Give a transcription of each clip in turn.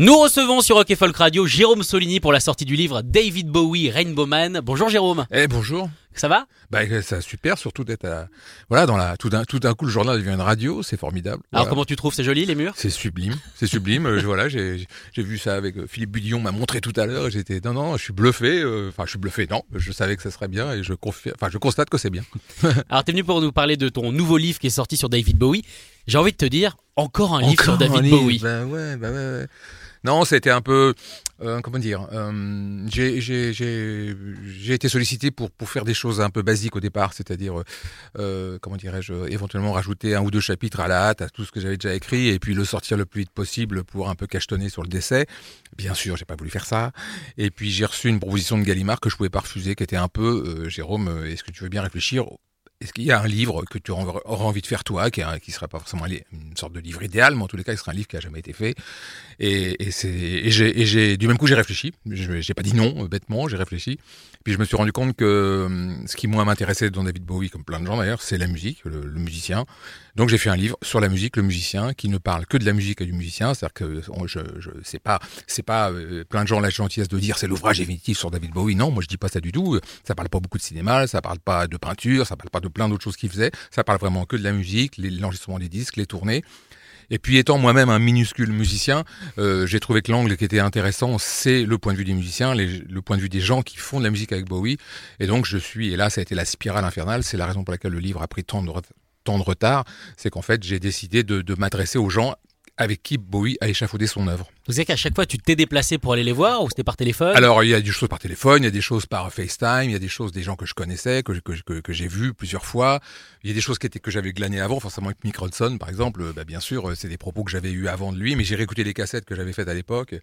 Nous recevons sur Rock et Folk Radio Jérôme Solini pour la sortie du livre David Bowie Rainbow Man. Bonjour Jérôme. Eh bonjour. Ça va? Bah c'est super, surtout d'être à... voilà dans la tout d'un tout d'un coup le journal devient une radio, c'est formidable. Alors comment tu trouves C'est joli les murs? C'est sublime, c'est sublime. Euh, voilà, j'ai j'ai vu ça avec euh, Philippe Budillon m'a montré tout à l'heure. et J'étais non non, je suis bluffé. euh, Enfin, je suis bluffé. Non, je savais que ça serait bien et je confie. Enfin, je constate que c'est bien. Alors t'es venu pour nous parler de ton nouveau livre qui est sorti sur David Bowie. J'ai envie de te dire encore un livre sur un David livre, Bowie. Bah ouais, bah ouais, ouais. Non, c'était un peu, euh, comment dire, euh, j'ai- été sollicité pour, pour faire des choses un peu basiques au départ, c'est-à-dire, euh, comment dirais-je, éventuellement rajouter un ou deux chapitres à la hâte à tout ce que j'avais déjà écrit et puis le sortir le plus vite possible pour un peu cachetonner sur le décès. Bien sûr, j'ai pas voulu faire ça. Et puis j'ai reçu une proposition de Gallimard que je pouvais pas refuser, qui était un peu, euh, Jérôme, euh, est-ce que tu veux bien réfléchir? Est-ce qu'il y a un livre que tu aurais envie de faire toi, qui, qui serait pas forcément une sorte de livre idéal, mais en tous les cas, qui serait un livre qui a jamais été fait Et, et et j'ai du même coup j'ai réfléchi. Je j'ai pas dit non bêtement, j'ai réfléchi. Puis je me suis rendu compte que ce qui moi m'intéressait dans David Bowie, comme plein de gens d'ailleurs, c'est la musique, le, musicien. Donc j'ai fait un livre sur la musique, le musicien, qui ne parle que de la musique et du musicien. C'est-à-dire que je, je c'est pas c'est pas euh, plein de gens la gentillesse de dire c'est l'ouvrage définitif sur David Bowie. Non, moi je dis pas ça du tout. Ça parle pas beaucoup de cinéma, ça parle pas de peinture, ça parle pas de plein d'autres choses qu'il faisait. Ça parle vraiment que de la musique, l'enregistrement des disques, les tournées. Et puis étant moi-même un minuscule musicien, euh, j'ai trouvé que l'angle qui était intéressant, c'est le point de vue des musiciens, le point de vue des gens qui font de la musique avec Bowie. Et donc je suis, et là ça a été la spirale infernale, c'est la raison pour laquelle le livre a pris tant de, tant de retard, c'est qu'en fait j'ai décidé de, de m'adresser aux gens avec qui Bowie a échafaudé son œuvre. Vous savez qu'à chaque fois tu t'es déplacé pour aller les voir ou c'était par téléphone? Alors, il y a des choses par téléphone, il y a des choses par FaceTime, il y a des choses des gens que je connaissais, que, que, que, que j'ai vus plusieurs fois. Il y a des choses qui étaient que j'avais glanées avant, forcément avec Mick Ronson, par exemple. euh, Bah, bien sûr, euh, c'est des propos que j'avais eus avant de lui, mais j'ai réécouté les cassettes que j'avais faites à l'époque.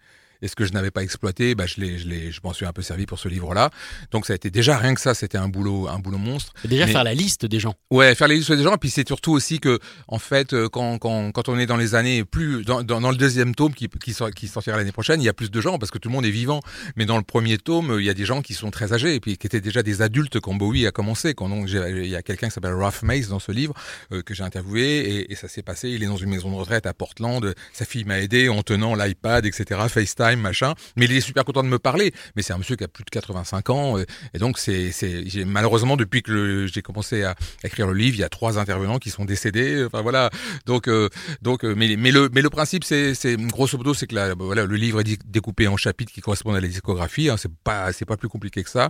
Et ce que je n'avais pas exploité, bah, je l'ai, je l'ai, je m'en suis un peu servi pour ce livre-là. Donc, ça a été déjà rien que ça, c'était un boulot, un boulot monstre. Et Déjà mais- faire la liste des gens. Ouais, faire les listes des gens. Et puis c'est surtout aussi que, en fait, euh, quand, quand, quand on est dans les années plus dans, dans, dans le deuxième tome qui, qui, sort- qui sortira l'année prochaine, il y a plus de gens parce que tout le monde est vivant. Mais dans le premier tome, il y a des gens qui sont très âgés et puis qui étaient déjà des adultes quand Bowie a commencé. Quand donc il y a quelqu'un qui s'appelle Ralph Mace dans ce livre euh, que j'ai interviewé et, et ça s'est passé. Il est dans une maison de retraite à Portland. Sa fille m'a aidé en tenant l'iPad, etc. FaceTime, machin. Mais il est super content de me parler. Mais c'est un monsieur qui a plus de 85 ans euh, et donc c'est c'est malheureusement depuis que j'ai commencé à écrire le livre, il y a trois intervenants qui sont décédés. Enfin voilà. Donc euh, donc euh, mais mais le mais le principe c'est c'est grosso modo c'est que la, voilà le livre est découpé en chapitres qui correspondent à la discographie. Hein, c'est pas c'est pas plus compliqué que ça.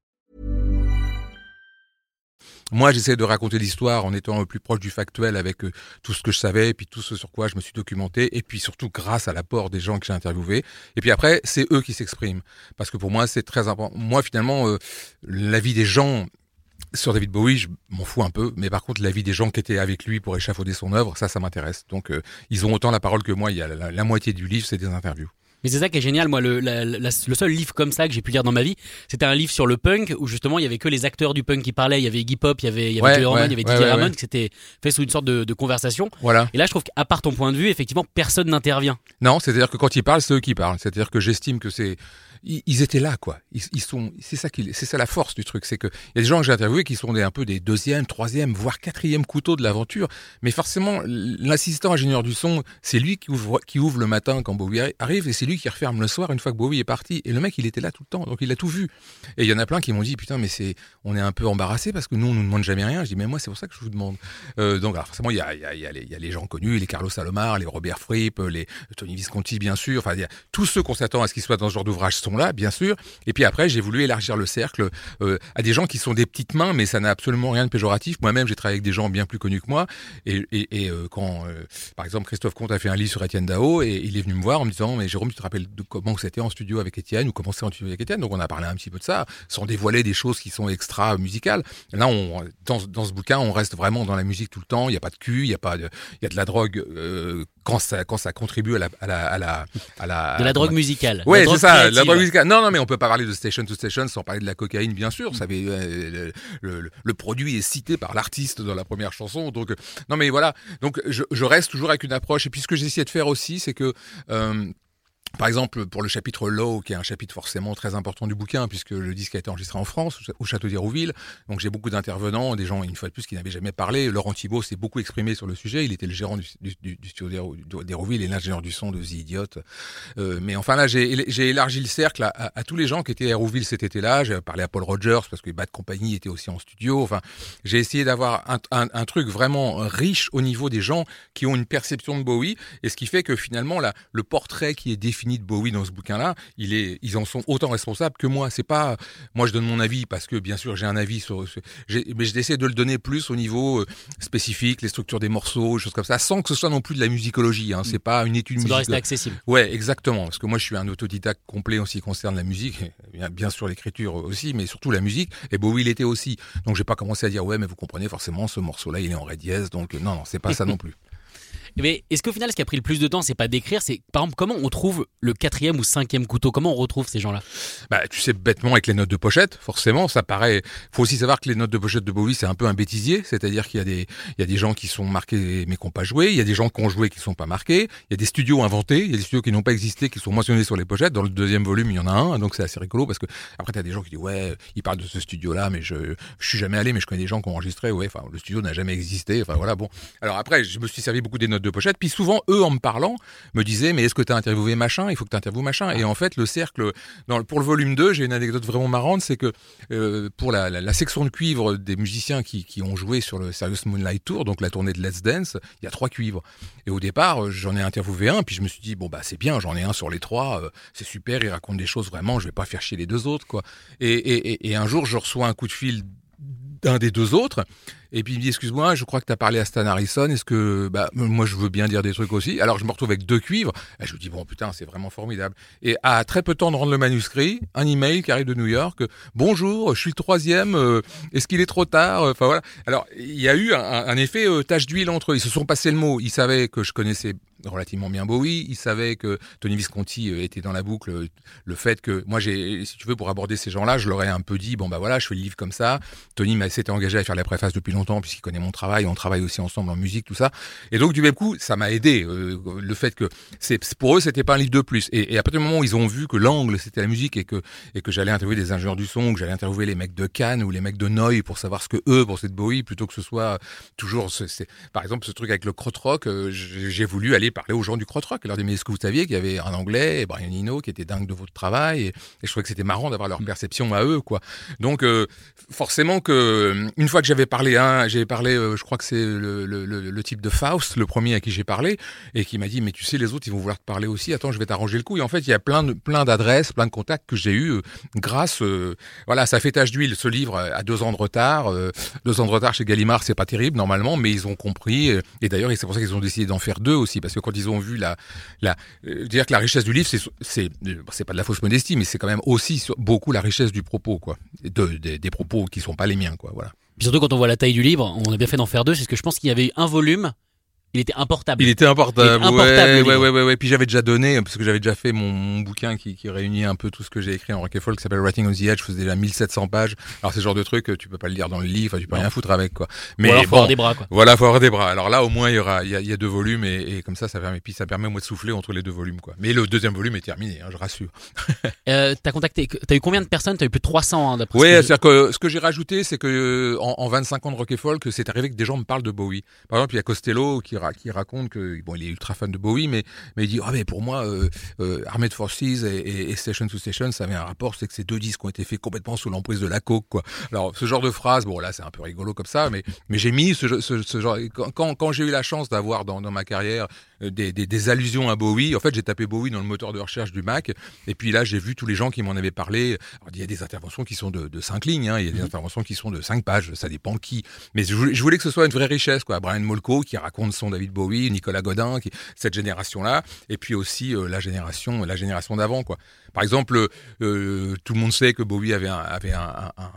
Moi, j'essaie de raconter l'histoire en étant le plus proche du factuel avec euh, tout ce que je savais, puis tout ce sur quoi je me suis documenté, et puis surtout grâce à l'apport des gens que j'ai interviewés. Et puis après, c'est eux qui s'expriment. Parce que pour moi, c'est très important. Moi, finalement, euh, l'avis des gens sur David Bowie, je m'en fous un peu, mais par contre, l'avis des gens qui étaient avec lui pour échafauder son œuvre, ça, ça m'intéresse. Donc, euh, ils ont autant la parole que moi. Il y a la, la moitié du livre, c'est des interviews. Mais c'est ça qui est génial, moi, le, la- la- le seul livre comme ça que j'ai pu lire dans ma vie, c'était un livre sur le punk où justement il y avait que les acteurs du punk qui parlaient. Il y avait Iggy Pop, il y avait, il y avait Ouais, Joey Ramone, ouais, il y avait Didier ouais, Ramone ouais. qui s'était fait sous une sorte de, de conversation. Voilà. Et là, je trouve qu'à part ton point de vue, effectivement, personne n'intervient. Non, c'est-à-dire que quand ils parlent, c'est eux qui parlent. C'est-à-dire que j'estime que c'est ils, étaient là, quoi. Ils, sont, c'est ça qui, c'est ça la force du truc, c'est que il y a des gens que j'ai interviewés qui sont des, un peu des deuxième, troisième, voire quatrième couteaux de l'aventure. Mais forcément, l'assistant ingénieur du son, c'est lui qui ouvre, qui ouvre le matin quand Bowie arrive et c'est lui qui referme le soir une fois que Bowie est parti. Et le mec, il était là tout le temps, donc il a tout vu. Et il y en a plein qui m'ont dit, putain, mais c'est, on est un peu embarrassé parce que nous, on nous demande jamais rien. Je dis, mais moi, c'est pour ça que je vous demande. Euh, donc, forcément, il y a, y, a, y, y a les gens connus, les Carlos Salomar, les Robert Fripp, les Tony Visconti, bien sûr. Enfin, tous ceux qu'on s'attend à ce qu'ils soient dans ce genre d'ouvrage sont là, bien sûr. Et puis après, j'ai voulu élargir le cercle euh, à des gens qui sont des petites mains, mais ça n'a absolument rien de péjoratif. Moi-même, j'ai travaillé avec des gens bien plus connus que moi. Et, et, et euh, quand, euh, par exemple, Christophe Comte a fait un livre sur Étienne Dao, et il est venu me voir en me disant, mais Jérôme, tu te rappelles de comment c'était en studio avec Étienne ou comment c'est en studio avec Étienne? Donc on a parlé un petit peu de ça, sans dévoiler des choses qui sont extra musicales. Là, on, dans, dans ce bouquin, on reste vraiment dans la musique tout le temps. Il n'y a pas de cul, il y a pas il y a de la drogue euh, quand ça quand ça contribue à la à la à la, à la De la drogue musicale. Ouais, c'est ça, la drogue musicale. Non, non, mais on peut pas parler de Station to Station sans parler de la cocaïne, bien sûr. Ça avait, euh, le, le- le produit est cité par l'artiste dans la première chanson. Donc, euh, non, mais voilà. Donc, je, je reste toujours avec une approche. Et puis, ce que j'essaie de faire aussi, c'est que. euh, par exemple, pour le chapitre Low, qui est un chapitre forcément très important du bouquin, puisque le disque a été enregistré en France, au Château d'Hérouville. Donc j'ai beaucoup d'intervenants, des gens, une fois de plus, qui n'avaient jamais parlé. Laurent Thibault s'est beaucoup exprimé sur le sujet. Il était le gérant du, studio d'Hérou- d'Hérouville et l'ingénieur du son de The Idiot. Euh, mais enfin là, j'ai élargi le cercle à, tous les gens qui étaient à Hérouville cet été-là. J'ai parlé à Paul Rogers, parce que Bad Company était aussi en studio. Enfin, j'ai essayé d'avoir un, un, un truc vraiment riche au niveau des gens qui ont une perception de Bowie. Et ce qui fait que finalement, là, le portrait qui est défini de Bowie dans ce bouquin-là, il est, ils en sont autant responsables que moi. C'est pas, moi je donne mon avis parce que bien sûr j'ai un avis sur, mais j'essaie de le donner plus au niveau euh, spécifique, les structures des morceaux, choses comme ça, sans que ce soit non plus de la musicologie. Hein. C'est pas une étude Ça doit rester accessible. Ouais, exactement. Parce que moi, je suis un autodidacte complet en ce qui concerne la musique, bien sûr l'écriture aussi, mais surtout la musique. Et Bowie l'était aussi. Donc, j'ai pas commencé à dire ouais, mais vous comprenez forcément, ce morceau-là, il est en ré dièse. Donc, euh, non, non, c'est pas ça non plus. Mais est-ce qu'au final, ce qui a pris le plus de temps, c'est pas d'écrire, c'est par exemple comment on trouve le quatrième ou cinquième couteau? Comment on retrouve ces gens-là? Bah, tu sais, bêtement avec les notes de pochette, forcément, ça paraît. Faut aussi savoir que les notes de pochette de Bowie, c'est un peu un bêtisier, c'est-à-dire qu'il y a des, il y a des gens qui sont marqués mais qui n'ont pas joué, il y a des gens qui ont joué qui sont pas marqués, il y a des studios inventés, il y a des studios qui n'ont pas existé qui sont mentionnés sur les pochettes. Dans le deuxième volume, il y en a un, donc c'est assez rigolo parce que après t'as des gens qui disent ouais, ils parlent de ce studio-là, mais je, je suis jamais allé, mais je connais des gens qui ont enregistré, ouais, enfin le studio n'a jamais existé, enfin voilà, bon. Alors après, je me suis servi beaucoup des notes de pochette, puis souvent eux en me parlant me disaient mais est-ce que tu as interviewé machin? Il faut que tu interviewes machin. Et en fait, le cercle, dans, pour le volume 2, j'ai une anecdote vraiment marrante, c'est que euh, pour la, section de cuivre des musiciens qui, qui ont joué sur le Serious Moonlight Tour, donc la tournée de Let's Dance, il y a trois cuivres. Et au départ, euh, j'en ai interviewé un, puis je me suis dit bon bah c'est bien, j'en ai un sur les trois, euh, c'est super, il raconte des choses vraiment, je vais pas faire chier les deux autres quoi. Et, et, et un jour, je reçois un coup de fil d'un des deux autres. Et puis il me dit excuse-moi, je crois que tu as parlé à Stan Harrison. Est-ce que bah moi je veux bien dire des trucs aussi? Alors je me retrouve avec deux cuivres. Je me dis bon putain c'est vraiment formidable. Et à très peu de temps de rendre le manuscrit, un email qui arrive de New York. Bonjour, je suis le troisième. euh, Est-ce qu'il est trop tard? Enfin voilà. Alors il y a eu un, un effet euh, tache d'huile entre eux. Ils se sont passés le mot. Ils savaient que je connaissais relativement bien Bowie. Ils savaient que Tony Visconti euh, était dans la boucle. euh, Le fait que moi j'ai, si tu veux, pour aborder ces gens-là, je leur ai un peu dit bon bah voilà, je fais le livre comme ça. Tony s'était engagé à faire la préface depuis longtemps puisqu'il connaît mon travail. On travaille aussi ensemble en musique, tout ça. Et donc du même coup, ça m'a aidé. euh, le fait que c'est pour eux, c'était pas un livre de plus. Et, à partir du moment où ils ont vu que l'angle c'était la musique et que et que j'allais interviewer des ingénieurs du son, que j'allais interviewer les mecs de Cannes ou les mecs de Noy pour savoir ce que eux pensaient de Bowie, plutôt que ce soit toujours, par exemple ce truc avec le j'ai j'ai voulu aller parler aux gens du krautrock. Alors, mais est-ce que vous saviez qu'il y avait un Anglais, Brian Eno, qui était dingue de votre travail, et, et je trouvais que c'était marrant d'avoir leur perception à eux, quoi. Donc euh, forcément que une fois que j'avais parlé, hein, j'ai parlé, euh, je crois que c'est le, le, le, le type de Faust, le premier à qui j'ai parlé, et qui m'a dit mais tu sais les autres ils vont vouloir te parler aussi. Attends, je vais t'arranger le coup. Et en fait, il y a plein de plein d'adresses, plein de contacts que j'ai eu grâce, euh, voilà, ça fait tache d'huile. Ce livre a deux ans de retard, deux ans de retard chez Gallimard, c'est pas terrible normalement, mais ils ont compris. Et d'ailleurs, c'est pour ça qu'ils ont décidé d'en faire deux aussi, parce que quand ils ont vu la, euh, dire que la richesse du livre, c'est c'est euh, c'est pas de la fausse modestie, mais c'est quand même aussi beaucoup la richesse du propos, quoi, de, des- propos qui sont pas les miens, quoi, voilà. Surtout quand on voit la taille du livre, on a bien fait d'en faire deux, c'est ce que je pense qu'il y avait un volume, il était importable. Il était importable. Il était importable, le ouais, ouais, ouais, ouais. Puis j'avais déjà donné, parce que j'avais déjà fait mon, mon bouquin qui, qui réunit un peu tout ce que j'ai écrit en rock and folk, qui s'appelle Writing on the Edge. Je faisais déjà 1700 pages. Alors, c'est le genre de truc, tu peux pas le lire dans le livre, tu peux Non. rien foutre avec, quoi. Ou alors, faut bon, avoir des bras, quoi. Voilà, faut avoir des bras. Alors là, au moins, il y aura, il y a, il y a deux volumes et, et comme ça, ça permet, puis ça permet moi de souffler entre les deux volumes, quoi. Mais le deuxième volume est terminé, hein, je rassure. Euh, t'as contacté, t'as eu combien de personnes? T'as eu plus de 300 hein, d'après Oui, c'est-à-dire que ce que j'ai rajouté, c'est que euh, en, en 25 ans de rock and folk, c'est arrivé que des gens me parlent de Bowie. Par exemple, il y a Costello qui, qui raconte que bon, il est ultra fan de Bowie, mais mais il dit ah mais pour moi, euh, euh, Armed Forces et, et, Station to Station, ça avait un rapport, c'est que ces deux disques ont été faits complètement sous l'emprise de la coke, quoi. Alors ce genre de phrase, bon là c'est un peu rigolo comme ça, mais mais j'ai mis ce, ce, ce genre quand, quand j'ai eu la chance d'avoir dans, dans ma carrière des, des, des allusions à Bowie. En fait, j'ai tapé Bowie dans le moteur de recherche du Mac, et puis là, j'ai vu tous les gens qui m'en avaient parlé. Alors, il y a des interventions qui sont de, de cinq lignes, hein, il y a des interventions qui sont de cinq pages, ça dépend qui. Mais je voulais, je voulais que ce soit une vraie richesse, quoi. Brian Molko qui raconte son David Bowie, Nicolas Godin, qui, cette génération-là, et puis aussi euh, la génération, la génération d'avant, quoi. Par exemple, euh, tout le monde sait que Bowie avait un, avait un, un,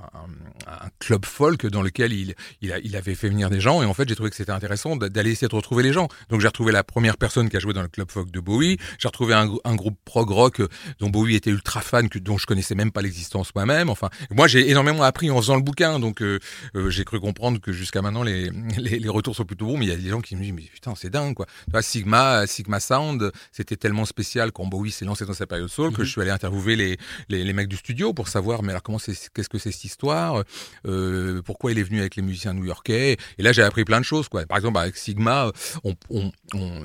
un, club folk dans lequel il, il, a, il, avait fait venir des gens, et en fait, j'ai trouvé que c'était intéressant d'aller essayer de retrouver les gens. Donc, j'ai retrouvé la première personne qui a joué dans le club folk de Bowie. J'ai retrouvé un, groupe prog rock dont Bowie était ultra fan, que, dont je connaissais même pas l'existence moi-même. Enfin, moi, j'ai énormément appris en faisant le bouquin, donc euh, euh, j'ai cru comprendre que jusqu'à maintenant, les, les, les, retours sont plutôt bons. Mais il y a des gens qui me disent, mais putain, c'est dingue, quoi. Tu vois, Sigma, Sigma Sound, c'était tellement spécial quand Bowie s'est lancé dans sa période soul que mhm. je suis aller interviewer les, les, les, mecs du studio pour savoir, mais alors comment c'est, qu'est-ce que c'est cette histoire, euh, pourquoi il est venu avec les musiciens new-yorkais. Et là, j'ai appris plein de choses, quoi. Par exemple, avec Sigma, on, on, on,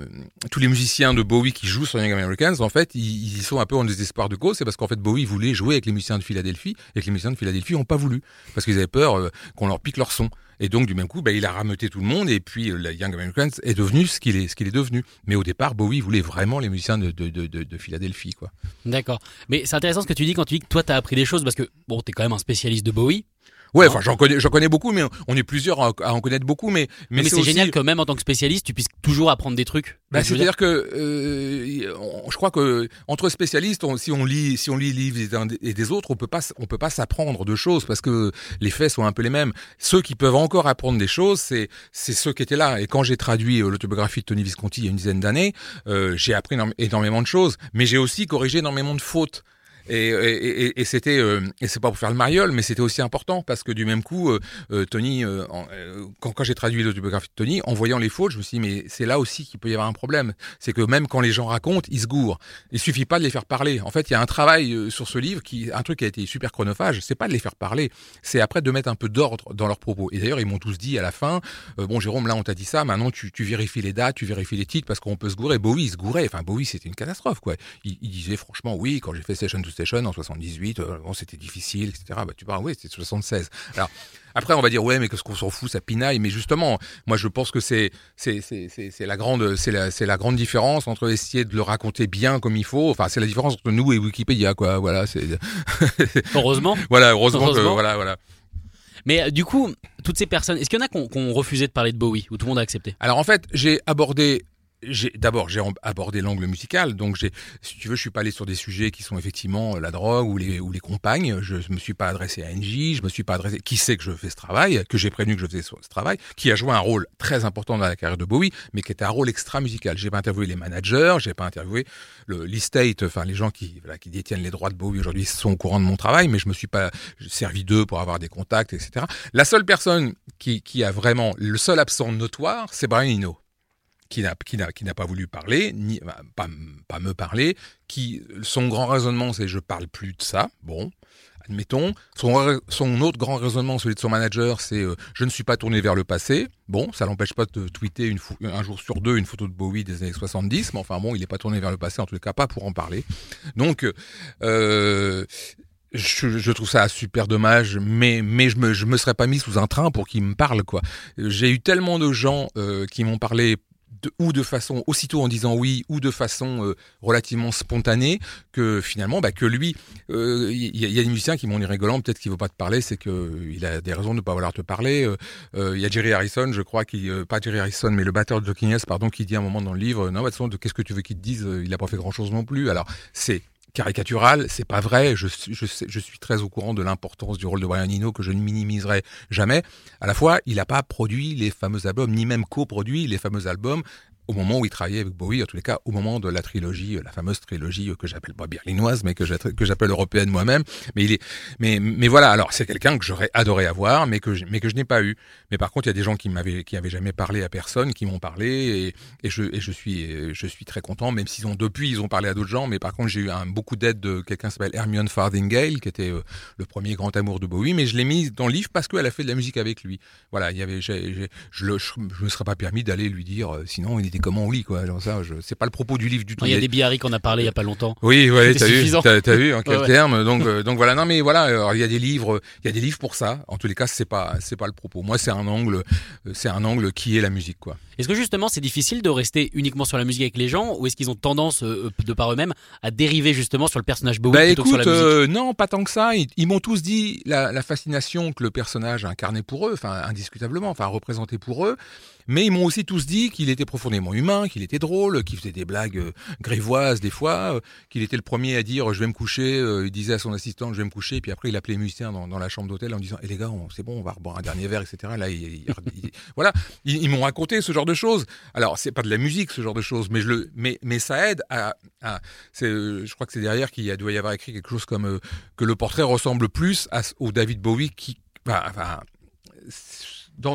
tous les musiciens de Bowie qui jouent sur Young Americans, en fait, ils, sont un peu en désespoir de cause. C'est parce qu'en fait, Bowie voulait jouer avec les musiciens de Philadelphie et que les musiciens de Philadelphie n'ont pas voulu parce qu'ils avaient peur euh, qu'on leur pique leur son. Et donc, du même coup, bah, il a rameuté tout le monde et puis euh, Young Americans est devenu ce qu'il est, ce est devenu. Mais au départ, Bowie voulait vraiment les musiciens de, de Philadelphie, quoi. D'accord. Mais c'est intéressant ce que tu dis quand tu dis que toi, tu as appris des choses parce que, bon, tu es quand même un spécialiste de Bowie. Ouais, enfin j'en connais, j'en connais beaucoup, mais on est plusieurs à, en connaître beaucoup, mais mais, mais c'est génial que même en tant que spécialiste, tu puisses toujours apprendre des trucs. Bah, c'est-à-dire que euh, je crois que entre spécialistes, si on lit, si on lit les livres et des autres, on peut pas, on peut pas s'apprendre de choses parce que les faits sont un peu les mêmes. Ceux qui peuvent encore apprendre des choses, c'est c'est ceux qui étaient là. Et quand j'ai traduit euh, l'autobiographie de Tony Visconti il y a une dizaine d'années, euh, j'ai appris énormément de choses, mais j'ai aussi corrigé énormément de fautes. Et, et, et c'était, euh, et c'est pas pour faire le mariole, mais c'était aussi important parce que du même coup, euh, euh Tony, euh, quand, quand j'ai traduit l'autobiographie de Tony, en voyant les fautes, je me suis dit, mais c'est là aussi qu'il peut y avoir un problème. C'est que même quand les gens racontent, ils se gourent. Il suffit pas de les faire parler. En fait, il y a un travail sur ce livre qui, un truc qui a été super chronophage, c'est pas de les faire parler, c'est après de mettre un peu d'ordre dans leurs propos. Et d'ailleurs, ils m'ont tous dit à la fin, bon Jérôme, là on t'a dit ça, maintenant tu, tu, vérifies les dates, tu vérifies les titres parce qu'on peut se gourer. Bowie, il se gourait. Enfin, Bowie, c'était une catastrophe, quoi. Il, il disait franchement, oui, quand j'ai fait Session to en 78, euh, bon, c'était difficile, etc. Bah, tu parles, oui, c'était 76. Alors, après, on va dire, ouais, mais qu'est-ce qu'on s'en fout, ça pinaille. Mais justement, moi, je pense que c'est, c'est, c'est, c'est la grande, c'est la, c'est la grande différence entre essayer de le raconter bien comme il faut. Enfin, c'est la différence entre nous et Wikipédia, quoi. Voilà, c'est. heureusement. voilà, heureusement, heureusement. Que, voilà, voilà. Mais euh, du coup, toutes ces personnes, est-ce qu'il y en a qui ont, qui ont refusé de parler de Bowie ou tout le monde a accepté? Alors en fait, j'ai abordé d'abord j'ai abordé l'angle musical donc si tu veux je suis pas allé sur des sujets qui sont effectivement euh, la drogue ou les ou les compagnes. Je me suis pas adressé à NJ je me suis pas adressé qui sait que je fais ce travail que j'ai prévenu que je faisais ce, travail qui a joué un rôle très important dans la carrière de Bowie mais qui était un rôle extra musical j'ai pas interviewé les managers j'ai pas interviewé le l'estate enfin les gens qui voilà, qui détiennent les droits de Bowie aujourd'hui sont au courant de mon travail mais je me suis pas servi d'eux pour avoir des contacts etc la seule personne qui qui a vraiment le seul absent notoire c'est Brian Eno qui n'a qui n'a qui n'a pas voulu parler, ni pas pas me parler, qui son grand raisonnement c'est je parle plus de ça. Bon, admettons. Son son autre grand raisonnement, celui de son manager, c'est euh, je ne suis pas tourné vers le passé. Bon, ça l'empêche pas de tweeter une un jour sur deux une photo de Bowie des années 70, mais enfin bon, il n'est pas tourné vers le passé en tout cas pas pour en parler. Donc euh, je, trouve ça super dommage, mais mais je me je me serais pas mis sous un train pour qu'il me parle quoi. J'ai eu tellement de gens euh, qui m'ont parlé ou de façon aussitôt en disant oui, ou de façon euh, relativement spontanée, que finalement, bah, que lui, il euh, y, y, a des musiciens qui m'ont dit rigolant, peut-être qu'il ne veut pas te parler, c'est que il a des raisons de ne pas vouloir te parler. Il euh, y a Jerry Harrison, je crois, qui, pas Jerry Harrison, mais le batteur de Joking pardon, qui dit à un moment dans le livre, non, bah, de toute façon, qu'est-ce que tu veux qu'il te dise Il n'a pas fait grand-chose non plus. Alors, c'est caricatural, c'est pas vrai. Je, suis très au courant de l'importance du rôle de Brian Eno que je ne minimiserai jamais. À la fois, il n'a pas produit les fameux albums, ni même coproduit les fameux albums au moment où il travaillait avec Bowie, en tous les cas, au moment de la trilogie, euh, la fameuse trilogie euh, que j'appelle pas berlinoise, mais que j'appelle européenne moi-même. Mais il est, mais, mais voilà. Alors, c'est quelqu'un que j'aurais adoré avoir, mais que je, mais que je n'ai pas eu. Mais par contre, il y a des gens qui m'avaient, qui avaient jamais parlé à personne, qui m'ont parlé, et, et, je, et je suis, je suis très content, même s'ils ont depuis, ils ont parlé à d'autres gens. Mais par contre, j'ai eu un, beaucoup d'aide de quelqu'un qui s'appelle Hermione Farthingale, qui était euh, le premier grand amour de Bowie, mais je l'ai mis dans le livre parce qu'elle a fait de la musique avec lui. Voilà, il y avait, je, je, je, me serais pas permis d'aller lui dire, sinon il était comment on lit quoi. Genre ça, je, c'est pas le propos du livre du tout. Il y a des Bihari qu'on a parlé il y a pas longtemps. Oui, ouais, t'as vu, t'as, t'as vu en quel Ouais, ouais. terme. Donc, euh, donc voilà. Non, mais voilà, alors, il y a des livres, il y a des livres pour ça. En tous les cas, c'est pas, c'est pas le propos. Moi, c'est un angle, euh, c'est un angle qui est la musique, quoi. Est-ce que justement c'est difficile de rester uniquement sur la musique avec les gens ou est-ce qu'ils ont tendance, euh, de par eux-mêmes, à dériver justement sur le personnage Bowie Bah plutôt que sur écoute, la musique euh, non, pas tant que ça. Ils, ils m'ont tous dit la, la fascination que le personnage incarnait pour eux, enfin indiscutablement, enfin représenté pour eux. Mais ils m'ont aussi tous dit qu'il était profondément humain, qu'il était drôle, qu'il faisait des blagues euh, grivoises des fois, euh, qu'il était le premier à dire je vais me coucher. euh, il disait à son assistant je vais me coucher, et puis après il appelait les musiciens dans, la chambre d'hôtel en disant eh les gars, c'est bon, on va reboire un dernier verre, etc. Là, il- il- il- voilà, ils, m'ont raconté ce genre de choses. Alors c'est pas de la musique ce genre de choses, mais ça aide à, euh, je crois que c'est derrière qu'il doit y avoir écrit quelque chose comme euh, que le portrait ressemble plus au David Bowie qui,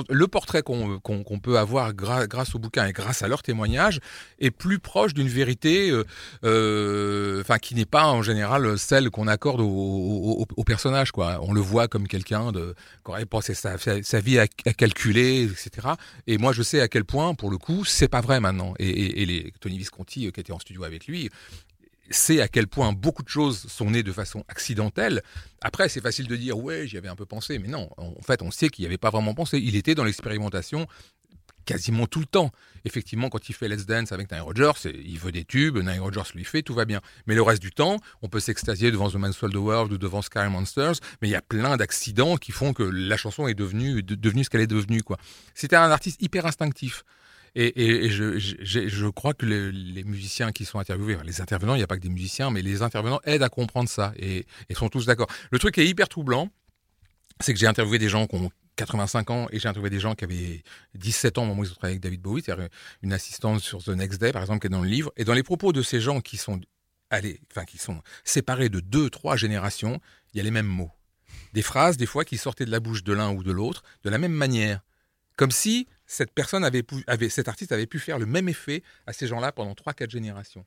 le portrait qu'on qu'on peut avoir grâce au bouquin et grâce à leurs témoignages est plus proche d'une vérité, euh, euh, enfin qui n'est pas en général celle qu'on accorde au, au- personnage. Quoi. On le voit comme quelqu'un de qui aurait passé sa, sa, vie à, calculer, etc. Et moi, je sais à quel point, pour le coup, c'est pas vrai maintenant. Et les Tony Visconti, euh, qui était en studio avec lui, sait à quel point beaucoup de choses sont nées de façon accidentelle. Après, c'est facile de dire, ouais, j'y avais un peu pensé, mais non, en fait, on sait qu'il n'y avait pas vraiment pensé. Il était dans l'expérimentation quasiment tout le temps. Effectivement, quand il fait Let's Dance avec Nile Rodgers, il veut des tubes, Nile Rodgers lui fait, tout va bien. Mais le reste du temps, on peut s'extasier devant The Man's the World ou devant Sky Monsters, mais il y a plein d'accidents qui font que la chanson est devenue, de- devenue ce qu'elle est devenue. C'était un artiste hyper instinctif. Et, je, crois que les, musiciens qui sont interviewés, les intervenants, il n'y a pas que des musiciens, mais les intervenants aident à comprendre ça et, et sont tous d'accord. Le truc qui est hyper troublant, c'est que j'ai interviewé des gens qui ont 85 ans et j'ai interviewé des gens qui avaient 17 ans au moment où ils ont travaillé avec David Bowie, c'est-à-dire une assistante sur The Next Day, par exemple, qui est dans le livre. Et dans les propos de ces gens qui sont, allez, enfin, qui sont séparés de deux, trois générations, il y a les mêmes mots. Des phrases, des fois, qui sortaient de la bouche de l'un ou de l'autre, de la même manière. Comme si cette personne avait, pu, cet artiste avait pu faire le même effet à ces gens-là pendant trois, quatre générations.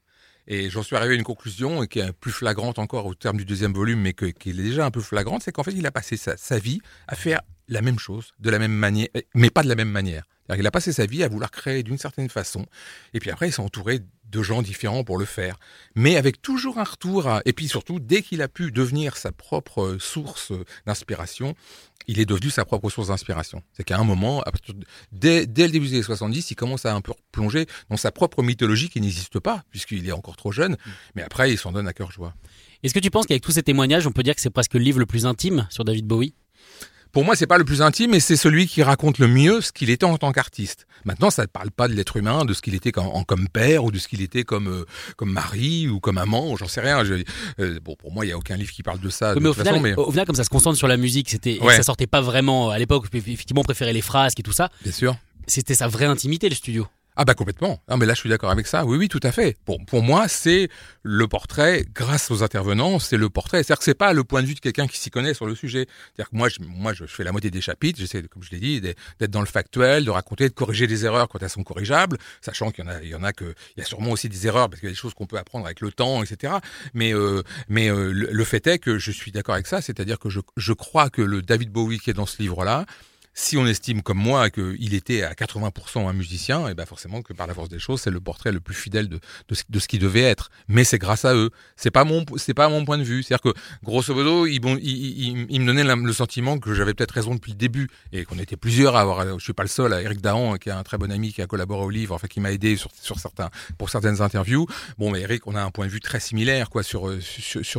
Et j'en suis arrivé à une conclusion qui est plus flagrante encore au terme du deuxième volume, mais qui est déjà un peu flagrante, c'est qu'en fait, il a passé sa vie à faire la même chose, de la même manière, mais pas de la même manière. Qu'il a passé sa vie à vouloir créer d'une certaine façon, et puis après, il s'est entouré de gens différents pour le faire, mais avec toujours un retour à... Et puis surtout, dès qu'il a pu devenir sa propre source d'inspiration, il est devenu sa propre source d'inspiration. C'est qu'à un moment, dès, dès le début des années 70, il commence à un peu plonger dans sa propre mythologie qui n'existe pas, puisqu'il est encore trop jeune, mais après, il s'en donne à cœur joie. Est-ce que tu penses qu'avec tous ces témoignages, on peut dire que c'est presque le livre le plus intime sur David Bowie? Pour moi, c'est pas le plus intime, mais c'est celui qui raconte le mieux ce qu'il était en tant qu'artiste. Maintenant, ça ne parle pas de l'être humain, de ce qu'il était comme, en- comme père ou de ce qu'il était comme euh, comme mari ou comme amant, j'en sais rien. Je- euh, bon, pour moi, il y a aucun livre qui parle de ça. mais au final, façon, mais au final, comme ça se concentre sur la musique, c'était Ouais. ça sortait pas vraiment à l'époque. Effectivement, on préférait les frasques et tout ça. bien sûr. C'était sa vraie intimité, le studio. Ah bah complètement. Ah mais là je suis d'accord avec ça. Oui oui tout à fait. Pour pour moi c'est le portrait grâce aux intervenants, c'est le portrait. C'est-à-dire que c'est pas le point de vue de quelqu'un qui s'y connaît sur le sujet. C'est-à-dire que moi je moi je fais la moitié des chapitres, j'essaie comme je l'ai dit d'être d'être dans le factuel, de raconter, de corriger des erreurs quand elles sont corrigeables, sachant qu'il y en a il y en a que il y a sûrement aussi des erreurs parce qu'il y a des choses qu'on peut apprendre avec le temps etc. Mais euh, mais euh, le, le fait est que je suis d'accord avec ça, c'est-à-dire que je je crois que le David Bowie qui est dans ce livre là si on estime comme moi qu'il était à 80% un musicien, et ben forcément que par la force des choses, c'est le portrait le plus fidèle de, ce, qui devait être. Mais c'est grâce à eux. C'est pas mon, pas mon point de vue. C'est-à-dire que grosso modo, ils, me donnaient le sentiment que j'avais peut-être raison depuis le début et qu'on était plusieurs à avoir. Je suis pas le seul. À Eric Dahan, qui est un très bon ami, qui a collaboré au livre, enfin qui m'a aidé sur, certains, pour certaines interviews. Bon, mais Eric, on a un point de vue très similaire, quoi, sur euh,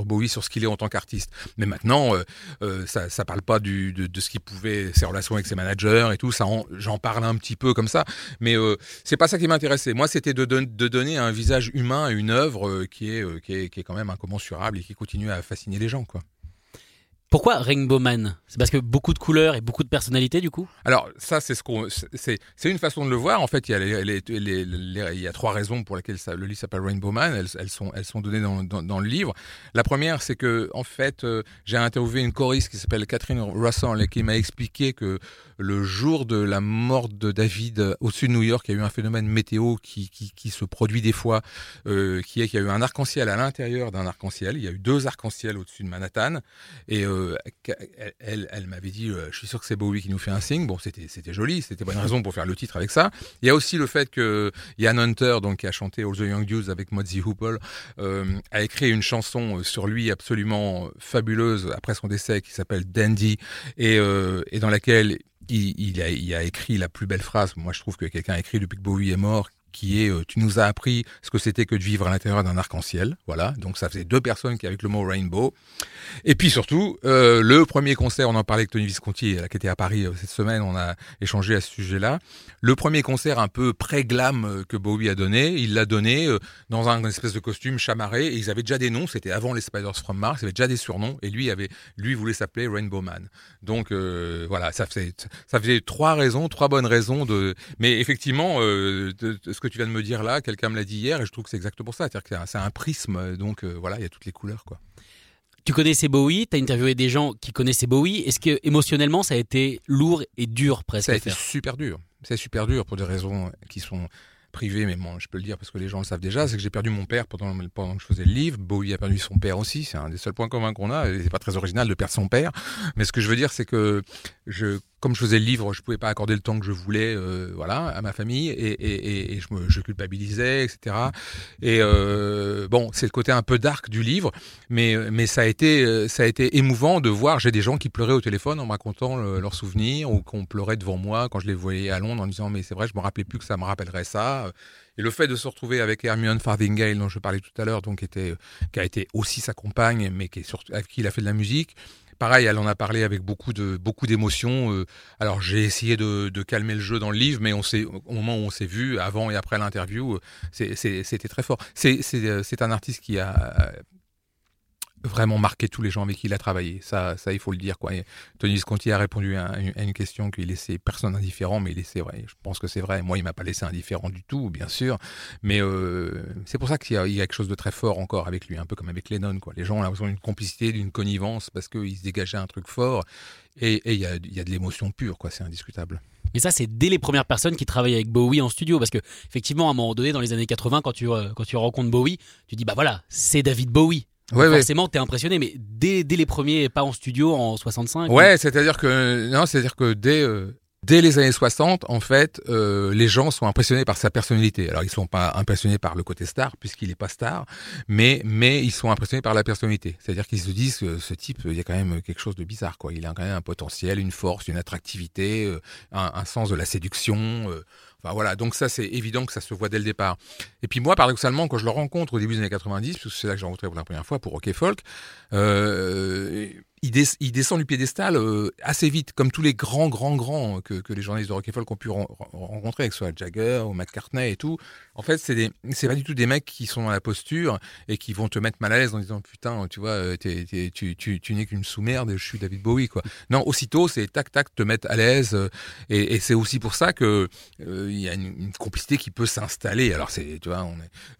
Bowie, sur ce qu'il est en tant qu'artiste. Mais maintenant, euh, euh, ça, ça parle pas de, de ce qu'il pouvait, ses relations avec ses managers et tout. Ça, en- j'en parle un petit peu comme ça. Mais euh, c'est pas ça qui m'intéressait. Moi, c'était de donner un visage humain à une œuvre euh, qui est, euh, qui est, qui est quand même incommensurable et qui continue à fasciner les gens, quoi. Pourquoi Rainbow Man? C'est parce que beaucoup de couleurs et beaucoup de personnalités, du coup? Alors ça, c'est ce qu'on, c'est, une façon de le voir. En fait, il y a, il y a trois raisons pour lesquelles le livre s'appelle Rainbow Man. Elles, elles sont, elles sont données dans, dans, le livre. La première, c'est que en fait, euh, j'ai interviewé une choriste qui s'appelle Catherine Russell et qui m'a expliqué que le jour de la mort de David euh, au-dessus de New York, il y a eu un phénomène météo qui, qui, se produit des fois, euh, qui est qu'il y a eu un arc-en-ciel à l'intérieur d'un arc-en-ciel. Il y a eu deux arcs-en-ciel au-dessus de Manhattan et, euh, elle, m'avait dit, euh, je suis sûr que c'est Bowie qui nous fait un signe. Bon, c'était joli, c'était une raison pour faire le titre avec ça. Il y a aussi le fait que Ian Hunter, donc qui a chanté All the Young Dudes avec Mozzie Hoople, euh, a écrit une chanson sur lui absolument fabuleuse après son décès qui s'appelle Dandy et, dans laquelle il, a, il a écrit la plus belle phrase. Moi, je trouve que quelqu'un a écrit depuis que Bowie est mort, qui est euh, tu nous as appris ce que c'était que de vivre à l'intérieur d'un arc-en-ciel. Voilà, donc ça faisait deux personnes qui avec le mot rainbow. Et puis surtout, euh, le premier concert, on en parlait avec Tony Visconti, là, qui était à Paris euh, cette semaine, on a échangé à ce sujet-là. Le premier concert un peu pré-glam euh, que Bowie a donné, il l'a donné euh, dans un espèce de costume chamarré, et ils avaient déjà des noms, c'était avant les Spiders from Mars, ils avaient déjà des surnoms, et lui avait, lui voulait s'appeler Rainbow Man. Donc euh, voilà, ça faisait, ça faisait trois raisons, trois bonnes raisons de. Mais effectivement, euh, ce que tu viens de me dire là, quelqu'un me l'a dit hier, et je trouve que c'est exactement ça, c'est-à-dire que c'est un- prisme, donc euh, voilà, il y a toutes les couleurs, quoi. Tu connaissais Bowie, t'as interviewé des gens qui connaissaient Bowie? Est-ce que émotionnellement ça a été lourd et dur presque Ça a été super dur. C'est super dur pour des raisons qui sont privées, mais bon, je peux le dire parce que les gens le savent déjà. C'est que j'ai perdu mon père pendant, pendant que je faisais le livre. Bowie a perdu son père aussi. C'est un des seuls points communs qu'on a. Et C'est pas très original de perdre son père. Mais ce que je veux dire, c'est que je, comme je faisais le livre, je pouvais pas accorder le temps que je voulais, euh, voilà, à ma famille, et, et, je me, culpabilisais, etc. Et euh, bon, c'est le côté un peu dark du livre, mais mais ça a été euh, ça a été émouvant de voir. J'ai des gens qui pleuraient au téléphone en me racontant le- leurs souvenirs ou qu'on pleurait devant moi quand je les voyais à Londres en disant mais c'est vrai, je me rappelais plus que ça me rappellerait ça. Et le fait de se retrouver avec Hermione Farthingale dont je parlais tout à l'heure, donc qui a été aussi sa compagne, mais avec qui il a fait de la musique. Pareil, elle en a parlé avec beaucoup de beaucoup d'émotions. euh, alors j'ai essayé de, de calmer le jeu dans le livre, mais on s'est au moment où on s'est vu, avant et après l'interview, euh, c'était très fort. Euh, c'est un artiste qui a vraiment marqué tous les gens avec qui il a travaillé. Ça, ça il faut le dire. Quoi. Tony Visconti a répondu à, une- question qu'il laissait personne indifférent, mais il laissait vrai. Je pense que c'est vrai. Moi, il m'a pas laissé indifférent du tout, bien sûr. Mais euh, c'est pour ça qu'il y, a quelque chose de très fort encore avec lui, un peu comme avec Lennon. Quoi. Les gens ont l'impression d'une complicité, d'une connivence, parce qu'il se dégageait un truc fort. Et il y a, de l'émotion pure. C'est indiscutable. Et ça, c'est dès les premières personnes qui travaillent avec Bowie en studio. Parce que, effectivement, à un moment donné, dans les années 80, quand tu, euh, quand tu rencontres Bowie, tu dis, bah voilà, c'est David Bowie. Ouais, ouais. Forcément, t'es impressionné, mais dès, dès les premiers pas en studio en 65. Ouais, c'est-à-dire que non, c'est-à-dire que dès euh, dès les années 60, en fait, euh, les gens sont impressionnés par sa personnalité. Alors ils sont pas impressionnés par le côté star puisqu'il est pas star, mais mais ils sont impressionnés par la personnalité. C'est-à-dire qu'ils se disent que ce type, il y a quand même quelque chose de bizarre quoi. Il a quand même un potentiel, une force, une attractivité, euh, un, un sens de la séduction. euh, Enfin voilà, donc ça c'est évident que ça se voit dès le départ. Et puis moi, paradoxalement, quand je le rencontre au début des années 90, parce que c'est là que j'ai rencontré pour la première fois pour Rock et Folk, euh, il, des- il descend du piédestal euh, assez vite, comme tous les grands, grands, grands que, les journalistes de Rock Folk ont pu ren- rencontrer, que ce soit Jagger ou McCartney et tout. En fait, c'est c'est pas du tout des mecs qui sont dans la posture et qui vont te mettre mal à l'aise en disant putain, tu vois, euh, tu, n'es qu'une sous-merde, je suis David Bowie quoi. Non, aussitôt c'est tac tac te mettre à l'aise euh, et, c'est aussi pour ça que euh, il y a une, complicité qui peut s'installer. Alors c'est, tu vois,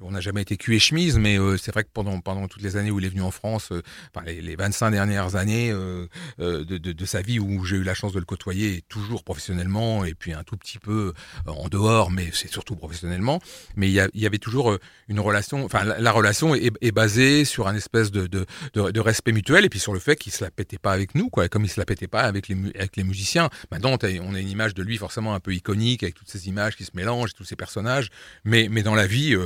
on n'a jamais été cul et chemise, mais euh, c'est vrai que pendant toutes les années où il est venu en France, euh, enfin les, les 25 dernières années euh, euh, de, sa vie où j'ai eu la chance de le côtoyer toujours professionnellement et puis un tout petit peu euh, en dehors, mais c'est surtout professionnellement. Mais il y, avait toujours une relation, enfin la, la relation est, basée sur un espèce de, de, respect mutuel et puis sur le fait qu'il se la pétait pas avec nous, quoi, comme il se la pétait pas avec les, avec les musiciens. Maintenant, on a une image de lui forcément un peu iconique avec toutes ces images qui se mélangent, tous ces personnages, mais, mais dans la vie.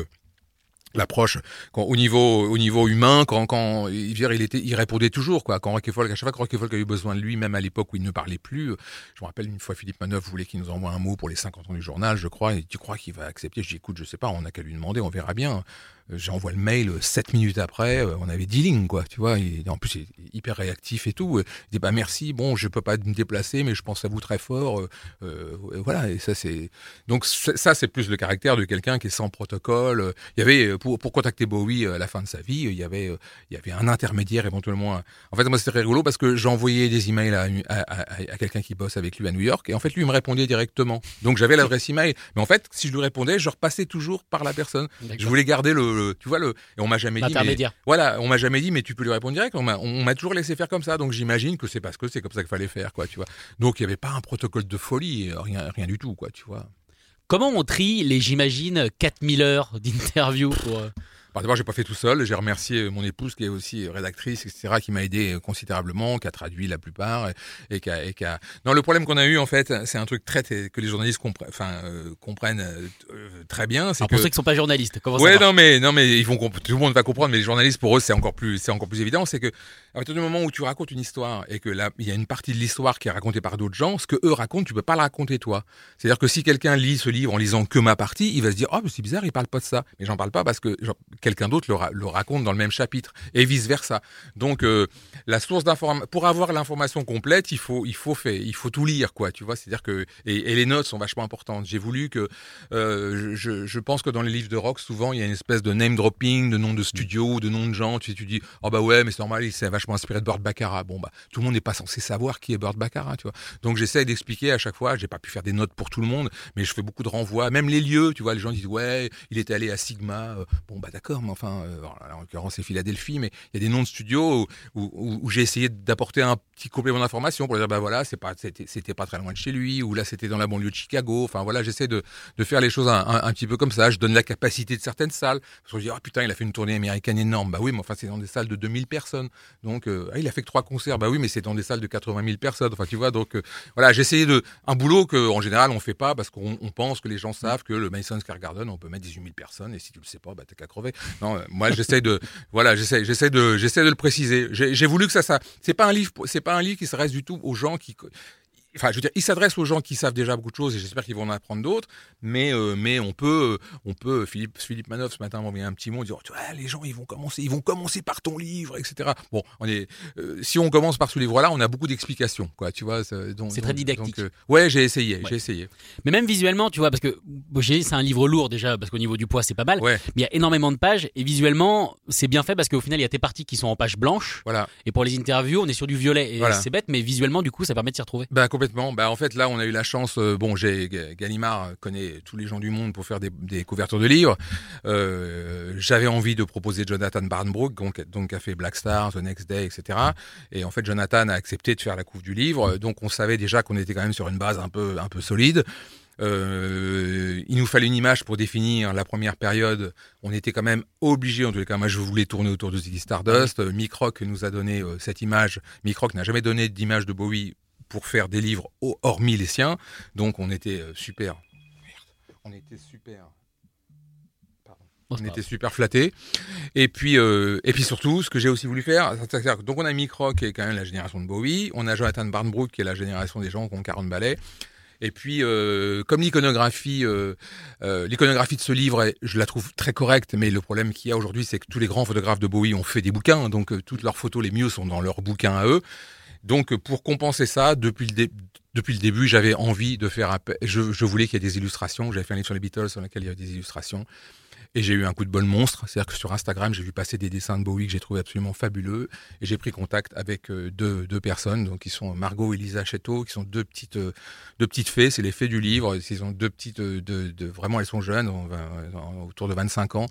L'approche au niveau au niveau humain quand quand il, il était il répondait toujours quoi. Quand Folk à chaque fois a eu besoin de lui même à l'époque où il ne parlait plus je me rappelle une fois Philippe Manoff voulait qu'il nous envoie un mot pour les 50 ans du journal je crois et tu crois qu'il va accepter? Je dis écoute je sais pas on a qu'à lui demander on verra bien j'envoie le mail euh, sept minutes après euh, on avait 10 lignes quoi tu vois et en plus il est hyper réactif et tout Euh, il dit bah merci bon je peux pas me déplacer mais je pense à vous très fort euh, euh, voilà et ça c'est donc ça c'est plus le caractère de quelqu'un qui est sans protocole Euh, il y avait euh, pour pour contacter Bowie euh, à la fin de sa vie euh, il y avait euh, il y avait un intermédiaire éventuellement en fait moi c'était rigolo parce que j'envoyais des emails à, à- à quelqu'un qui bosse avec lui à New York et en fait lui il me répondait directement donc j'avais l'adresse email mais en fait si je lui répondais je repassais toujours par la personne je voulais garder le, le- tu vois le et on m'a jamais dit mais, voilà on m'a jamais dit mais tu peux lui répondre direct. On m'a on m'a toujours laissé faire comme ça. Donc j'imagine que c'est parce que c'est comme ça qu'il fallait faire quoi tu vois. Donc il y avait pas un protocole de folie rien rien du tout quoi tu vois. Comment on trie les, j'imagine, 4000 heures d'interview pour, euh, Bah, D'abord, j'ai pas fait tout seul. J'ai remercié mon épouse qui est aussi rédactrice, etc., qui m'a aidé considérablement, qui a traduit la plupart et, et qui a, et qui a- Non, le problème qu'on a eu en fait, c'est un truc très que les journalistes comprennent, enfin euh, comprennent euh, très bien, c'est Alors, que pour ceux qui sont pas journalistes, comment Ouais, non, mais non, mais ils vont tout le monde va comprendre, mais les journalistes pour eux c'est encore plus, c'est encore plus évident, c'est que à partir du moment où tu racontes une histoire et que là il y a une partie de l'histoire qui est racontée par d'autres gens, ce que eux racontent, tu peux pas le raconter toi. C'est-à-dire que si quelqu'un lit ce livre en lisant que ma partie, il va se dire oh c'est bizarre, il parle pas de ça, mais j'en parle pas parce que genre, quelqu'un d'autre le, ra- le raconte dans le même chapitre et vice versa. Donc euh, la source d'information, pour avoir l'information complète, il faut, il faut faire, il faut tout lire quoi, tu vois. C'est-à-dire que et, les notes sont vachement importantes. J'ai voulu que euh, je, je pense que dans les livres de rock, souvent, il y a une espèce de name dropping, de nom de studio, de nom de gens. Tu, tu dis, oh bah ouais, mais c'est normal, il s'est vachement inspiré de Burt Baccarat. Bon bah, tout le monde n'est pas censé savoir qui est Burt Baccarat, tu vois. Donc j'essaie d'expliquer à chaque fois. J'ai pas pu faire des notes pour tout le monde, mais je fais beaucoup de renvois. Même les lieux, tu vois, les gens disent, ouais, il était allé à Sigma. Euh, Bon bah d'accord, mais enfin, euh, en l'occurrence c'est Philadelphie, mais il y a des noms de studios où, j'ai essayé d'apporter un petit complément d'information pour dire, bah voilà, c'était, pas très loin de chez lui, ou là c'était dans la banlieue de Chicago. Enfin voilà, j'essaie de, faire les choses un, petit peu comme ça. Je donne la capacité de certaines salles. Parce qu'on se dit, ah putain, il a fait une tournée américaine énorme. Bah oui, mais enfin, c'est dans des salles de 2000 personnes. Donc, euh, ah, il a fait que trois concerts. Bah oui, mais c'est dans des salles de 80 000 personnes. Enfin, tu vois, donc, euh, voilà, j'ai essayé de, un boulot que, en général, on fait pas parce qu'on on pense que les gens savent que le Madison Square Garden, on peut mettre 18 000 personnes et si tu le sais pas, bah t'as qu'à crever. Non, euh, moi, j'essaie de, voilà, j'essaie, j'essaie de, j'essaie de le préciser. J'ai voulu que ça, ça, c'est pas un livre, c'est pas un livre qui s'adresse du tout aux gens qui, Enfin, je veux dire, il s'adresse aux gens qui savent déjà beaucoup de choses et j'espère qu'ils vont en apprendre d'autres. Mais, euh, mais on peut, euh, on peut. Philippe, Philippe Manoff ce matin m'a envoyé un petit mot, dire, tu vois, les gens, ils vont commencer, ils vont commencer par ton livre, etc. Bon, on est, euh, si on commence par ce livre-là, on a beaucoup d'explications, quoi. Tu vois, C'est très didactique. donc, euh, ouais, j'ai essayé, Ouais. j'ai essayé. Mais même visuellement, tu vois, parce que dit, c'est un livre lourd déjà, parce qu'au niveau du poids, c'est pas mal. Ouais, Mais il y a énormément de pages et visuellement, c'est bien fait parce qu'au final, il y a tes parties qui sont en page blanche. voilà. Et pour les interviews, on est sur du violet. Et Voilà. c'est bête, mais visuellement, du coup, ça permet de s'y retrouver. Ben complètement. Ben en fait là, on a eu la chance. euh, bon, j'ai Ga- Gallimard connaît tous les gens du monde pour faire des, des couvertures de livres. Euh, J'avais envie de proposer Jonathan Barnbrook, donc donc a fait Black Star, The Next Day, etc. Et en fait, Jonathan a accepté de faire la couve du livre. Donc on savait déjà qu'on était quand même sur une base un peu un peu solide. Euh, il nous fallait une image pour définir la première période. On était quand même obligé, en tous les cas, moi je voulais tourner autour de Ziggy Stardust. Mick Rock nous a donné euh, cette image. Mick Rock n'a jamais donné d'image de Bowie pour faire des livres hormis les siens. Donc on était euh, super. On était super. Pardon. On était super flattés. Et puis, euh, et puis surtout, ce que j'ai aussi voulu faire, c'est-à-dire que- donc on a Mick Rock qui est quand même la génération de Bowie, on a Jonathan Barnbrook qui est la génération des gens qui ont 40 ballets. Et puis, euh, comme l'iconographie, euh, euh, l'iconographie de ce livre, je la trouve très correcte, mais le problème qu'il y a aujourd'hui, c'est que tous les grands photographes de Bowie ont fait des bouquins, donc toutes leurs photos les mieux sont dans leurs bouquins à eux. Donc, pour compenser ça, depuis le, depuis le début, j'avais envie de faire appel. Je, je voulais qu'il y ait des illustrations. J'avais fait un livre sur les Beatles sur lequel il y avait des illustrations. Et j'ai eu un coup de bol monstre. C'est-à-dire que sur Instagram, j'ai vu passer des dessins de Bowie que j'ai trouvé absolument fabuleux. Et j'ai pris contact avec euh, deux, deux personnes, donc qui sont Margot et Lisa Chetto, qui sont deux petites, euh, deux petites fées. C'est les fées du livre. Ils ont deux petites, euh, vraiment, elles sont jeunes, autour de 25 ans.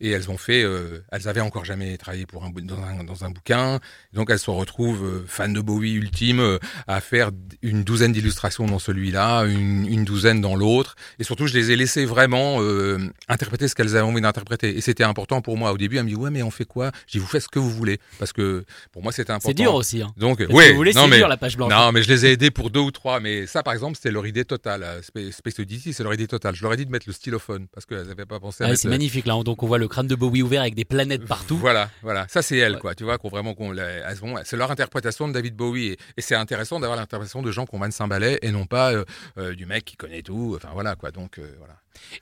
Et elles ont fait, euh, elles avaient encore jamais travaillé pour un, dans, un, dans un bouquin. Donc elles se retrouvent euh, fans de Bowie ultime euh, à faire une douzaine d'illustrations dans celui-là, une, une douzaine dans l'autre. Et surtout, je les ai laissées vraiment euh, interpréter ce qu'elles avaient envie d'interpréter. Et c'était important pour moi. Au début, elles me disent ouais, mais on fait quoi? Je dis vous faites ce que vous voulez parce que pour moi c'était important. C'est dur aussi. Hein. Donc oui, vous voulez, non mais dur la page blanche. non, mais je les ai aidés pour deux ou trois. Mais ça, par exemple, c'était leur idée totale. Euh, Spa- Space Oddity, c'est leur idée totale. Je leur ai dit de mettre le stylophone parce qu'elles n'avaient pas pensé à Ah, c'est le- magnifique là. Donc on voit le crâne de Bowie ouvert avec des planètes partout. Voilà, voilà. Ça, c'est Ouais. quoi. Tu vois, qu'on vraiment, qu'on, c'est leur interprétation de David Bowie. Et, et c'est intéressant d'avoir l'interprétation de gens qui ont 25 ballets et non pas euh, euh, du mec qui connaît tout. Enfin, voilà, quoi. Donc, euh, voilà.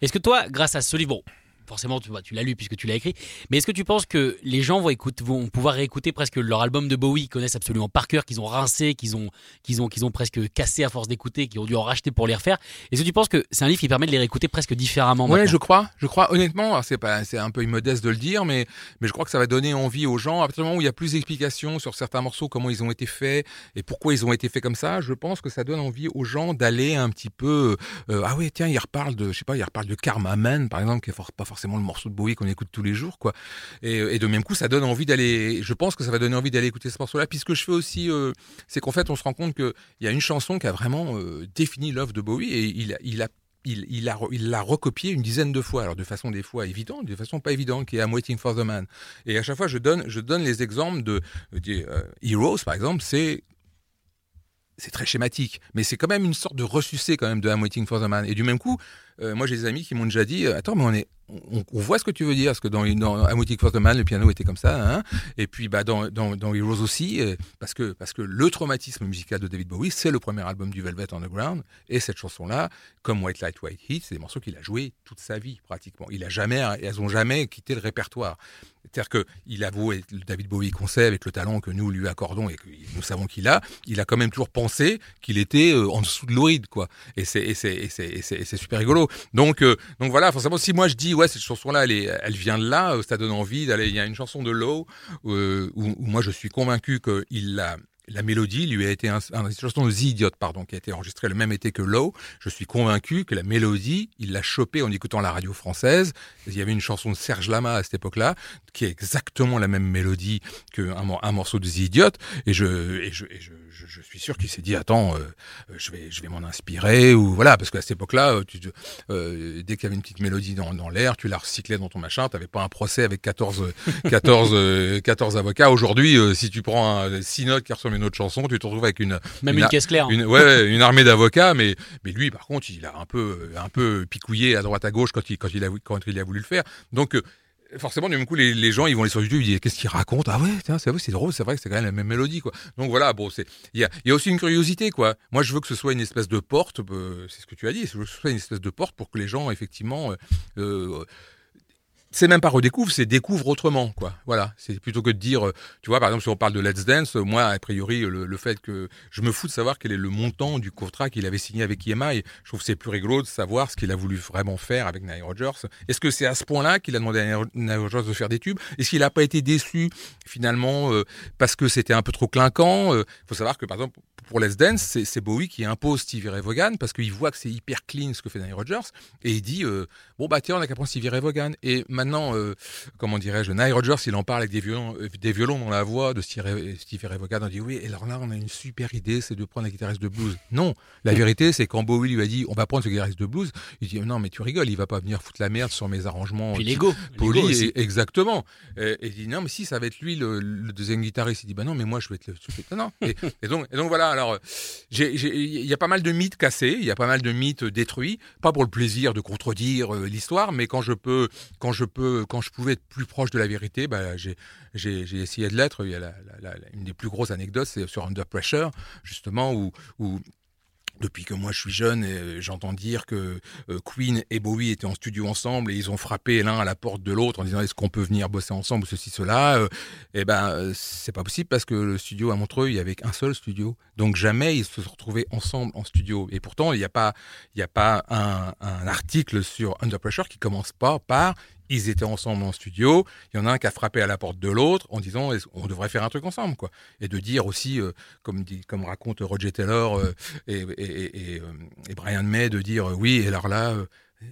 Est-ce que toi, grâce à ce livre, bon, forcément tu, l'as lu puisque tu l'as écrit, mais est-ce que tu penses que les gens vont, écouter, vont pouvoir réécouter presque leur album de Bowie, qu'ils connaissent absolument par cœur, qu'ils ont rincé, qu'ils ont, qu'ils ont, qu'ils ont presque cassé à force d'écouter, qu'ils ont dû en racheter pour les refaire Est-ce que tu penses que c'est un livre qui permet de les réécouter presque différemment maintenant? je crois, je crois honnêtement. C'est pas, c'est un peu immodeste de le dire, mais mais je crois que ça va donner envie aux gens. À partir du moment où il y a plus d'explications sur certains morceaux, comment ils ont été faits et pourquoi ils ont été faits comme ça, je pense que ça donne envie aux gens d'aller un petit peu. euh, ah ouais, tiens, il reparle de, je sais pas, il reparle de Karma Man, par exemple, qui est for- pas forcément le morceau de Bowie qu'on écoute tous les jours, quoi. Et, et de même coup, ça donne envie d'aller. Je pense que ça va donner envie d'aller écouter ce morceau-là. Puis ce que je fais aussi, euh, c'est qu'en fait, on se rend compte qu'il y a une chanson qui a vraiment euh, défini l'œuvre de Bowie et il il a il, a, il l'a recopié une dizaine de fois, alors de façon des fois évidente, de façon pas évidente, qui est I'm Waiting for the Man. Et à chaque fois, je donne, je donne les exemples de, euh, Heroes, par exemple, c'est c'est très schématique, mais c'est quand même une sorte de ressucé quand même de I'm Waiting for the Man. Et du même coup, euh, moi j'ai des amis qui m'ont déjà dit, attends, mais on est, on, voit ce que tu veux dire, parce que dans, dans I'm Waiting for the Man, le piano était comme ça, hein et puis bah dans, dans, dans Heroes aussi, euh, parce que parce que le traumatisme musical de David Bowie, c'est le premier album du Velvet Underground, et cette chanson-là, comme White Light White Heat, c'est des morceaux qu'il a joués toute sa vie pratiquement. Il a jamais, elles ont jamais quitté le répertoire. C'est-à-dire qu'il avoué, David Bowie qu'on sait, avec le talent que nous lui accordons et que nous savons qu'il a, il a quand même toujours pensé qu'il était euh, en dessous de l'oride, quoi. Et c'est super rigolo. Donc, euh, donc voilà, forcément, si moi je dis, ouais, cette chanson-là, elle, elle vient de là, euh, ça donne envie d'aller. Il y a une chanson de Low euh, où, où, moi je suis convaincu qu'il l'a la mélodie lui a été un, une chanson de The Idiot, pardon, qui a été enregistrée le même été que Low. Je suis convaincu que la mélodie, il l'a chopée en écoutant la radio française. Il y avait une chanson de Serge Lama à cette époque-là, qui est exactement la même mélodie qu'un un morceau de The Idiot. Et je, et je, et je, je, suis sûr qu'il s'est dit, attends, euh, je vais, je vais m'en inspirer, ou voilà, parce qu'à cette époque-là, tu, euh, dès qu'il y avait une petite mélodie dans, dans l'air, tu la recyclais dans ton machin, t'avais pas un procès avec 14, 14, 14 avocats. Aujourd'hui, euh, si tu prends un, six notes qui ressemblent une autre chanson, tu te retrouves avec une même une, une caisse claire, une, ouais, une armée d'avocats, mais mais lui par contre, il a un peu un peu picouillé à droite à gauche quand il quand il a quand il a voulu le faire. Donc forcément, du même coup, les, les, gens, ils vont aller sur YouTube, ils disent qu'est-ce qu'il raconte? Ah ouais, c'est vrai, c'est drôle, c'est vrai que c'est quand même la même mélodie, quoi. Donc voilà, bon, c'est, il y a, y a aussi une curiosité, quoi. Moi, je veux que ce soit une espèce de porte, euh, c'est ce que tu as dit, je veux que ce soit une espèce de porte pour que les gens, effectivement, euh, euh, c'est même pas redécouvre, c'est découvre autrement, quoi. Voilà, c'est plutôt que de dire, euh, tu vois, par exemple, si on parle de Let's Dance, moi, a priori, le, le, fait que je me fous de savoir quel est le montant du contrat qu'il avait signé avec EMI, je trouve que c'est plus rigolo de savoir ce qu'il a voulu vraiment faire avec Nile Rodgers. Est-ce que c'est à ce point-là qu'il a demandé à Nile Rodgers de faire des tubes? Est-ce qu'il n'a pas été déçu finalement euh, parce que c'était un peu trop clinquant Il euh, faut savoir que, par exemple, pour Let's Dance, c'est Bowie qui impose Stevie Ray Vaughan parce qu'il voit que c'est hyper clean ce que fait Nile Rodgers et il dit euh, bon bah tiens on a qu'à prendre Stevie Ray Vaughan. Et maintenant euh, comment dirais-je Nile Rodgers il en parle avec des violons euh, des violons dans la voix de Stevie Ray Vaughan. On dit oui et alors là on a une super idée c'est de prendre un guitariste de blues. Non la vérité c'est quand Bowie lui a dit on va prendre ce guitariste de blues il dit non mais tu rigoles il va pas venir foutre la merde sur mes arrangements puis l'ego. polis exactement. Et, il dit non mais si ça va être lui le, le deuxième guitariste. Il dit bah non mais moi je vais être le non. Et, et donc et donc voilà alors, il y a pas mal de mythes cassés, il y a pas mal de mythes détruits, pas pour le plaisir de contredire euh, l'histoire, mais quand je pouvais être plus proche de la vérité, bah, j'ai, essayé de l'être. Il une des plus grosses anecdotes, c'est sur Under Pressure, justement, où depuis que moi je suis jeune, euh, j'entends dire que euh, Queen et Bowie étaient en studio ensemble et ils ont frappé l'un à la porte de l'autre en disant est-ce qu'on peut venir bosser ensemble ou ceci cela. Euh, eh ben c'est pas possible parce que le studio à Montreux il y avait qu'un seul studio, donc jamais ils se sont retrouvés ensemble en studio. Et pourtant il n'y a pas un, un article sur Under Pressure qui commence pas par ils étaient ensemble en studio. Il y en a un qui a frappé à la porte de l'autre en disant on devrait faire un truc ensemble, quoi. Et de dire aussi, euh, comme dit, comme raconte Roger Taylor euh, et, euh, et, Brian May, de dire oui. Et alors là,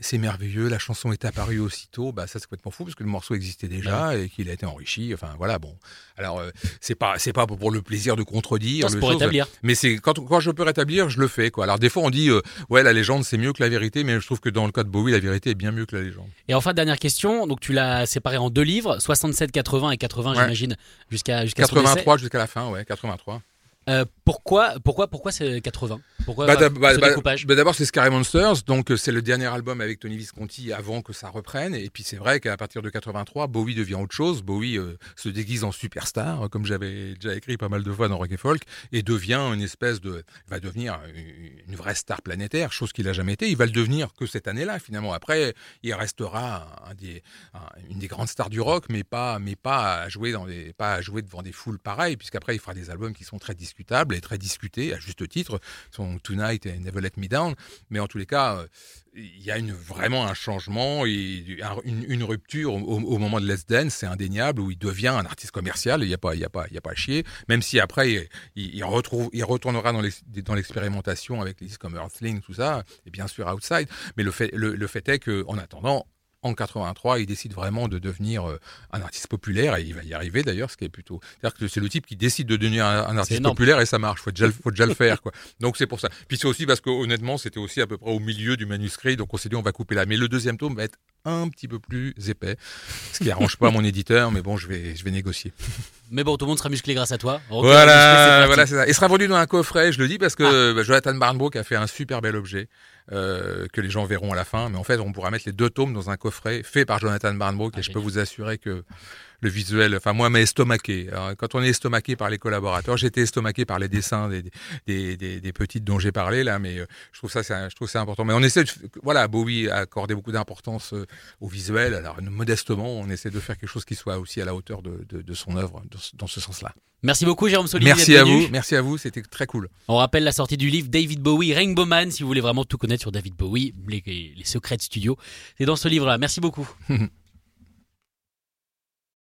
c'est merveilleux, la chanson est apparue aussitôt, bah ça c'est complètement fou parce que le morceau existait déjà ouais. et qu'il a été enrichi. Enfin voilà, bon. Alors euh, c'est pas c'est pas pour le plaisir de contredire, c'est pour chose, rétablir. Mais c'est quand quand je peux rétablir, je le fais quoi. Alors des fois on dit euh, ouais la légende c'est mieux que la vérité, mais je trouve que dans le cas de Bowie la vérité est bien mieux que la légende. Et enfin dernière question, donc tu l'as séparé en deux livres, 67, 80 et 80 ouais. j'imagine jusqu'à jusqu'à 83 jusqu'à la fin, ouais 83. Euh, pourquoi, pourquoi, pourquoi c'est 80 Pourquoi bah, bah, ce bah, découpage? bah, D'abord, c'est Scary Monsters, donc c'est le dernier album avec Tony Visconti avant que ça reprenne. Et puis c'est vrai qu'à partir de 83, Bowie devient autre chose. Bowie euh, se déguise en superstar, comme j'avais déjà écrit pas mal de fois dans Rock Folk, et devient une espèce de, va devenir une vraie star planétaire, chose qu'il a jamais été. Il va le devenir que cette année-là, finalement. Après, il restera un des, un, une des grandes stars du rock, mais pas, mais pas à jouer dans des, pas à jouer devant des foules pareilles, puisqu'après il fera des albums qui sont très discutables et très discuté, à juste titre, son Tonight et Never Let Me Down. Mais en tous les cas, il y a vraiment un changement et une, rupture au, moment de Let's Dance, c'est indéniable, où il devient un artiste commercial, il n'y a, pas, a, a pas à chier, même si après, il, il, retrouve, il retournera dans l'expérimentation avec les disques comme Earthling, tout ça, et bien sûr Outside. Mais le fait, le, le fait est qu'en attendant, en 83, il décide vraiment de devenir euh, un artiste populaire et il va y arriver d'ailleurs, ce qui est plutôt. C'est-à-dire que c'est le type qui décide de devenir un, un artiste populaire et ça marche. Faut déjà, faut déjà le faire, quoi. Donc c'est pour ça. Puis c'est aussi parce que honnêtement, c'était aussi à peu près au milieu du manuscrit, donc on s'est dit on va couper là. Mais le deuxième tome va être un petit peu plus épais, ce qui arrange pas mon éditeur, mais bon, je vais, je vais négocier. Mais bon, tout le monde sera musclé grâce à toi. Rocker Voilà, voilà, c'est ça. Il sera vendu dans un coffret, je le dis parce que Ah. bah, Jonathan Barnbrook a fait un super bel objet euh, que les gens verront à la fin. Mais en fait, on pourra mettre les deux tomes dans un coffret fait par Jonathan Barnbrook Ah, et je peux vous assurer que le visuel, enfin moi, m'a estomaqué. Alors, quand on est estomaqué par les collaborateurs, j'étais estomaqué par les dessins des, des, des, des petites dont j'ai parlé là, mais euh, je trouve ça, je trouve ça important. Mais on essaie, de, voilà, Bowie a accordé beaucoup d'importance euh, au visuel. Alors modestement, on essaie de faire quelque chose qui soit aussi à la hauteur de, de, de son œuvre dans ce- sens-là. Merci beaucoup, Jérôme Solier. Merci à venu. vous, merci à vous, c'était très cool. On rappelle la sortie du livre David Bowie, Rainbow Man, si vous voulez vraiment tout connaître sur David Bowie, les, les secrets de studio. C'est dans ce livre-là. Merci beaucoup.